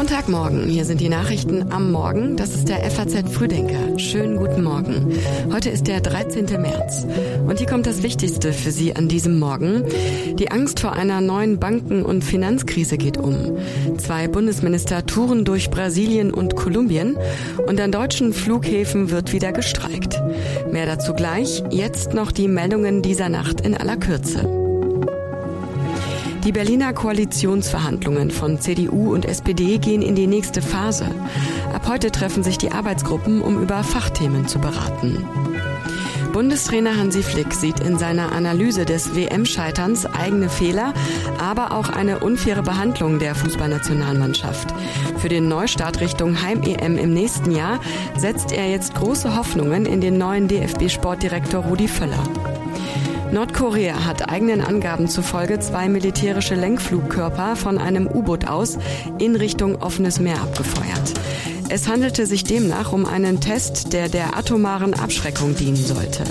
Montagmorgen, hier sind die Nachrichten am Morgen. Das ist der FAZ Frühdenker. Schönen guten Morgen. Heute ist der 13. März. Und hier kommt das Wichtigste für Sie an diesem Morgen. Die Angst vor einer neuen Banken- und Finanzkrise geht um. Zwei Bundesminister touren durch Brasilien und Kolumbien. Und an deutschen Flughäfen wird wieder gestreikt. Mehr dazu gleich. Jetzt noch die Meldungen dieser Nacht in aller Kürze. Die Berliner Koalitionsverhandlungen von CDU und SPD gehen in die nächste Phase. Ab heute treffen sich die Arbeitsgruppen, um über Fachthemen zu beraten. Bundestrainer Hansi Flick sieht in seiner Analyse des WM-Scheiterns eigene Fehler, aber auch eine unfaire Behandlung der Fußballnationalmannschaft. Für den Neustart Richtung Heim-EM im nächsten Jahr setzt er jetzt große Hoffnungen in den neuen DFB-Sportdirektor Rudi Völler. Nordkorea hat eigenen Angaben zufolge zwei militärische Lenkflugkörper von einem U-Boot aus in Richtung offenes Meer abgefeuert. Es handelte sich demnach um einen Test, der der atomaren Abschreckung dienen sollte.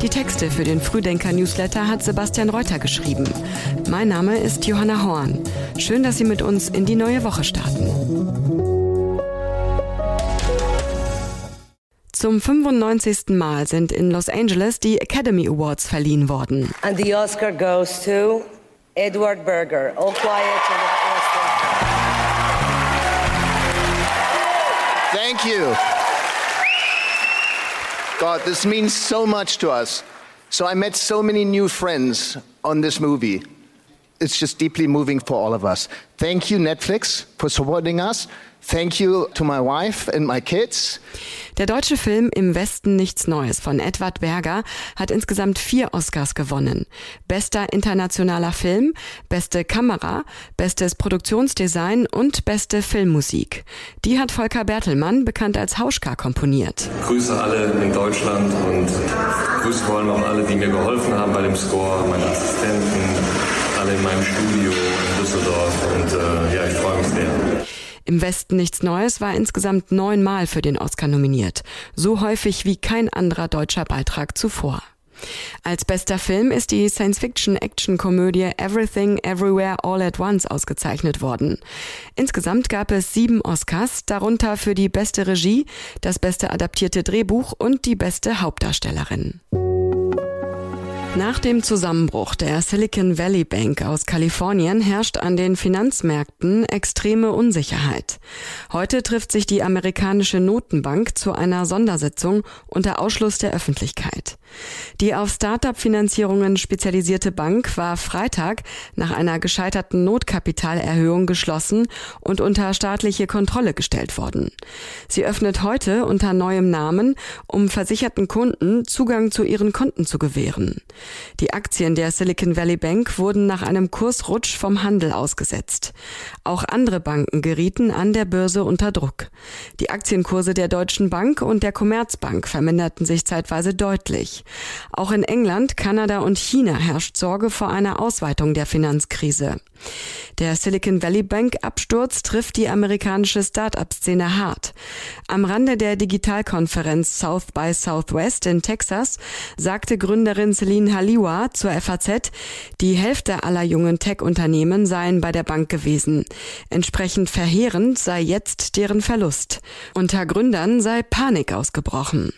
Die Texte für den Frühdenker-Newsletter hat Sebastian Reuter geschrieben. Mein Name ist Johanna Horn. Schön, dass Sie mit uns in die neue Woche starten. Zum 95. Mal sind in Los Angeles die Academy Awards verliehen worden. And the Oscar goes to Edward Berger. All quiet Thank you. God, this means so much to us. So I met so many new friends on this movie. It's just deeply moving for all of us. Thank you, Netflix, for supporting us. Thank you to my wife and my kids. Der deutsche Film Im Westen nichts Neues von Edward Berger hat insgesamt vier Oscars gewonnen. Bester internationaler Film, beste Kamera, bestes Produktionsdesign und beste Filmmusik. Die hat Volker Bertelmann, bekannt als Hauschka, komponiert. Grüße alle in Deutschland und grüße vor allem auch alle, die mir geholfen haben bei dem Score, meine Assistenten, alle in meinem Studio in Düsseldorf und äh, ja, ich freue mich sehr. Im Westen nichts Neues war insgesamt neunmal für den Oscar nominiert. So häufig wie kein anderer deutscher Beitrag zuvor. Als bester Film ist die Science-Fiction-Action-Komödie Everything Everywhere All at Once ausgezeichnet worden. Insgesamt gab es sieben Oscars, darunter für die beste Regie, das beste adaptierte Drehbuch und die beste Hauptdarstellerin. Nach dem Zusammenbruch der Silicon Valley Bank aus Kalifornien herrscht an den Finanzmärkten extreme Unsicherheit. Heute trifft sich die amerikanische Notenbank zu einer Sondersitzung unter Ausschluss der Öffentlichkeit. Die auf Start-up-Finanzierungen spezialisierte Bank war Freitag nach einer gescheiterten Notkapitalerhöhung geschlossen und unter staatliche Kontrolle gestellt worden. Sie öffnet heute unter neuem Namen, um versicherten Kunden Zugang zu ihren Konten zu gewähren. Die Aktien der Silicon Valley Bank wurden nach einem Kursrutsch vom Handel ausgesetzt. Auch andere Banken gerieten an der Börse unter Druck. Die Aktienkurse der Deutschen Bank und der Commerzbank verminderten sich zeitweise deutlich. Auch in England, Kanada und China herrscht Sorge vor einer Ausweitung der Finanzkrise. Der Silicon Valley Bank Absturz trifft die amerikanische Start-up-Szene hart. Am Rande der Digitalkonferenz South by Southwest in Texas sagte Gründerin Celine Haliwa zur FAZ, die Hälfte aller jungen Tech-Unternehmen seien bei der Bank gewesen. Entsprechend verheerend sei jetzt deren Verlust. Unter Gründern sei Panik ausgebrochen.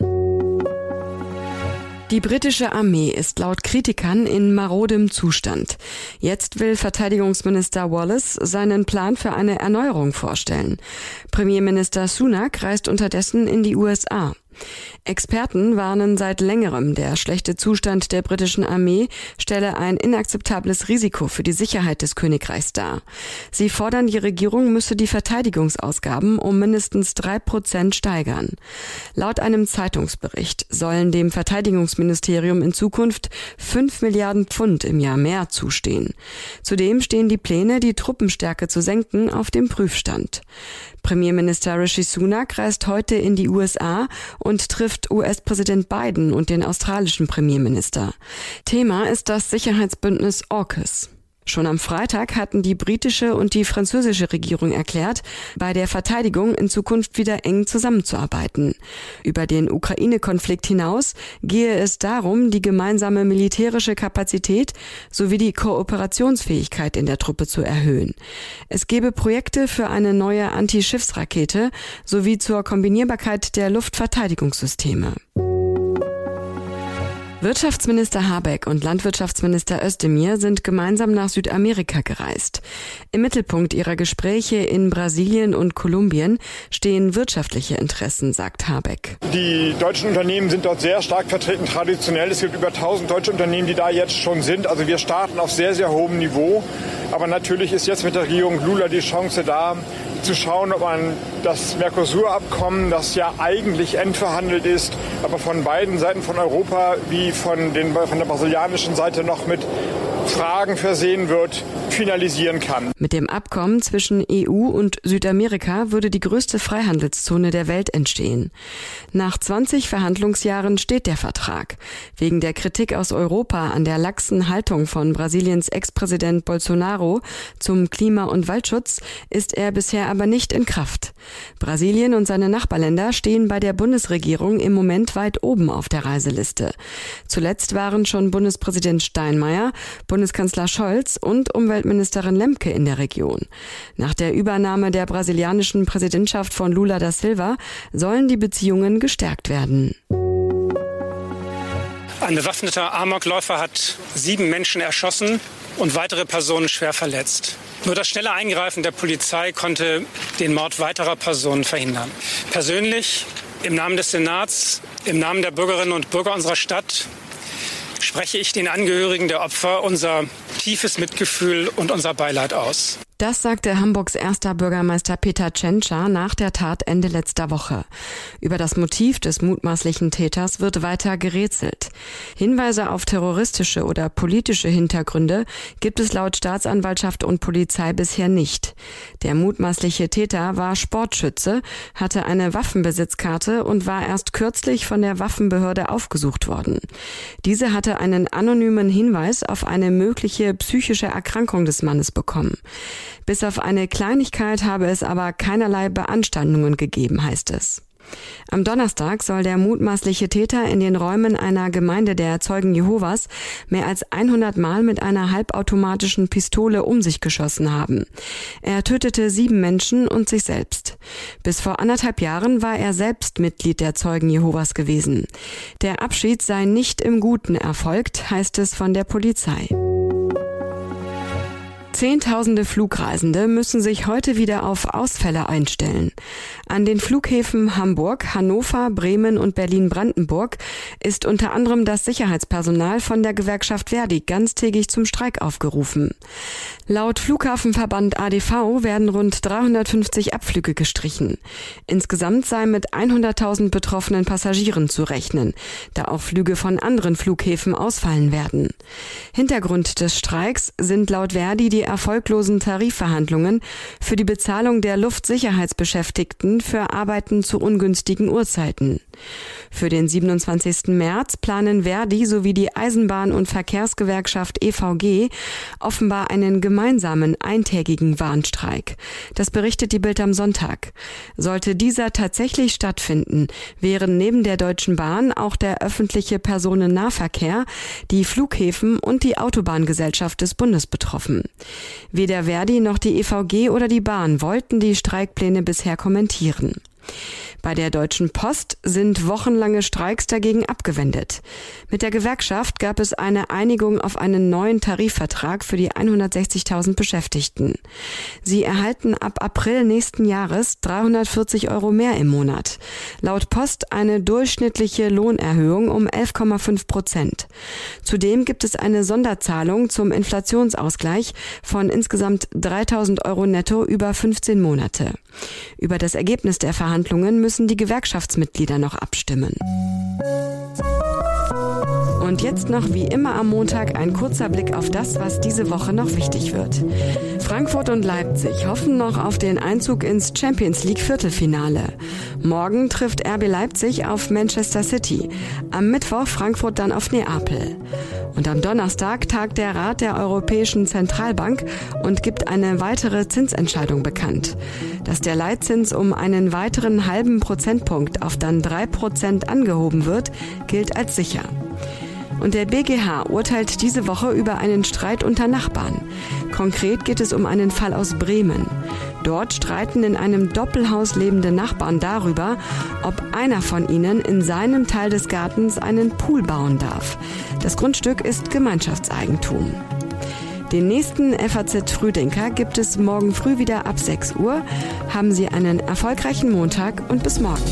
Die britische Armee ist laut Kritikern in marodem Zustand. Jetzt will Verteidigungsminister Wallace seinen Plan für eine Erneuerung vorstellen. Premierminister Sunak reist unterdessen in die USA. Experten warnen seit längerem, der schlechte Zustand der britischen Armee stelle ein inakzeptables Risiko für die Sicherheit des Königreichs dar. Sie fordern, die Regierung müsse die Verteidigungsausgaben um mindestens drei Prozent steigern. Laut einem Zeitungsbericht sollen dem Verteidigungsministerium in Zukunft fünf Milliarden Pfund im Jahr mehr zustehen. Zudem stehen die Pläne, die Truppenstärke zu senken, auf dem Prüfstand. Premierminister Rishi Sunak reist heute in die USA und trifft US-Präsident Biden und den australischen Premierminister. Thema ist das Sicherheitsbündnis AUKUS. Schon am Freitag hatten die britische und die französische Regierung erklärt, bei der Verteidigung in Zukunft wieder eng zusammenzuarbeiten. Über den Ukraine-Konflikt hinaus gehe es darum, die gemeinsame militärische Kapazität sowie die Kooperationsfähigkeit in der Truppe zu erhöhen. Es gebe Projekte für eine neue Anti-Schiffsrakete sowie zur Kombinierbarkeit der Luftverteidigungssysteme. Wirtschaftsminister Habeck und Landwirtschaftsminister Özdemir sind gemeinsam nach Südamerika gereist. Im Mittelpunkt ihrer Gespräche in Brasilien und Kolumbien stehen wirtschaftliche Interessen, sagt Habeck. Die deutschen Unternehmen sind dort sehr stark vertreten, traditionell. Es gibt über 1000 deutsche Unternehmen, die da jetzt schon sind. Also wir starten auf sehr, sehr hohem Niveau. Aber natürlich ist jetzt mit der Regierung Lula die Chance da, zu schauen, ob man das Mercosur-Abkommen, das ja eigentlich endverhandelt ist, aber von beiden Seiten von Europa wie von, den, von der brasilianischen Seite noch mit Fragen versehen wird, finalisieren kann. Mit dem Abkommen zwischen EU und Südamerika würde die größte Freihandelszone der Welt entstehen. Nach 20 Verhandlungsjahren steht der Vertrag. Wegen der Kritik aus Europa an der laxen Haltung von Brasiliens Ex-Präsident Bolsonaro zum Klima- und Waldschutz ist er bisher aber nicht in Kraft. Brasilien und seine Nachbarländer stehen bei der Bundesregierung im Moment weit oben auf der Reiseliste. Zuletzt waren schon Bundespräsident Steinmeier, Bundeskanzler Scholz und Umweltministerin Lemke in der Region. Nach der Übernahme der brasilianischen Präsidentschaft von Lula da Silva sollen die Beziehungen gestärkt werden. Ein bewaffneter Amokläufer hat sieben Menschen erschossen und weitere Personen schwer verletzt. Nur das schnelle Eingreifen der Polizei konnte den Mord weiterer Personen verhindern. Persönlich, im Namen des Senats, im Namen der Bürgerinnen und Bürger unserer Stadt spreche ich den Angehörigen der Opfer unser tiefes Mitgefühl und unser Beileid aus. Das sagte Hamburgs erster Bürgermeister Peter Tschentscher nach der Tat Ende letzter Woche. Über das Motiv des mutmaßlichen Täters wird weiter gerätselt. Hinweise auf terroristische oder politische Hintergründe gibt es laut Staatsanwaltschaft und Polizei bisher nicht. Der mutmaßliche Täter war Sportschütze, hatte eine Waffenbesitzkarte und war erst kürzlich von der Waffenbehörde aufgesucht worden. Diese hatte einen anonymen Hinweis auf eine mögliche psychische Erkrankung des Mannes bekommen. Bis auf eine Kleinigkeit habe es aber keinerlei Beanstandungen gegeben, heißt es. Am Donnerstag soll der mutmaßliche Täter in den Räumen einer Gemeinde der Zeugen Jehovas mehr als 100 Mal mit einer halbautomatischen Pistole um sich geschossen haben. Er tötete sieben Menschen und sich selbst. Bis vor anderthalb Jahren war er selbst Mitglied der Zeugen Jehovas gewesen. Der Abschied sei nicht im Guten erfolgt, heißt es von der Polizei. Zehntausende Flugreisende müssen sich heute wieder auf Ausfälle einstellen. An den Flughäfen Hamburg, Hannover, Bremen und Berlin-Brandenburg ist unter anderem das Sicherheitspersonal von der Gewerkschaft Verdi ganztägig zum Streik aufgerufen. Laut Flughafenverband ADV werden rund 350 Abflüge gestrichen. Insgesamt sei mit 100.000 betroffenen Passagieren zu rechnen, da auch Flüge von anderen Flughäfen ausfallen werden. Hintergrund des Streiks sind laut Verdi die erfolglosen Tarifverhandlungen für die Bezahlung der Luftsicherheitsbeschäftigten für Arbeiten zu ungünstigen Uhrzeiten. Für den 27. März planen Verdi sowie die Eisenbahn- und Verkehrsgewerkschaft EVG offenbar einen gemeinsamen eintägigen Warnstreik. Das berichtet die Bild am Sonntag. Sollte dieser tatsächlich stattfinden, wären neben der Deutschen Bahn auch der öffentliche Personennahverkehr, die Flughäfen und die Autobahngesellschaft des Bundes betroffen. Weder Verdi noch die EVG oder die Bahn wollten die Streikpläne bisher kommentieren. Bei der Deutschen Post sind wochenlange Streiks dagegen abgewendet. Mit der Gewerkschaft gab es eine Einigung auf einen neuen Tarifvertrag für die 160.000 Beschäftigten. Sie erhalten ab April nächsten Jahres 340 Euro mehr im Monat. Laut Post eine durchschnittliche Lohnerhöhung um 11,5 Prozent. Zudem gibt es eine Sonderzahlung zum Inflationsausgleich von insgesamt 3000 Euro netto über 15 Monate. Über das Ergebnis der Verhandlungen müssen die Gewerkschaftsmitglieder noch abstimmen. Und jetzt noch wie immer am Montag ein kurzer Blick auf das, was diese Woche noch wichtig wird. Frankfurt und Leipzig hoffen noch auf den Einzug ins Champions League Viertelfinale. Morgen trifft RB Leipzig auf Manchester City. Am Mittwoch Frankfurt dann auf Neapel. Und am Donnerstag tagt der Rat der Europäischen Zentralbank und gibt eine weitere Zinsentscheidung bekannt. Dass der Leitzins um einen weiteren halben Prozentpunkt auf dann drei Prozent angehoben wird, gilt als sicher. Und der BGH urteilt diese Woche über einen Streit unter Nachbarn. Konkret geht es um einen Fall aus Bremen. Dort streiten in einem Doppelhaus lebende Nachbarn darüber, ob einer von ihnen in seinem Teil des Gartens einen Pool bauen darf. Das Grundstück ist Gemeinschaftseigentum. Den nächsten FAZ Frühdenker gibt es morgen früh wieder ab 6 Uhr. Haben Sie einen erfolgreichen Montag und bis morgen.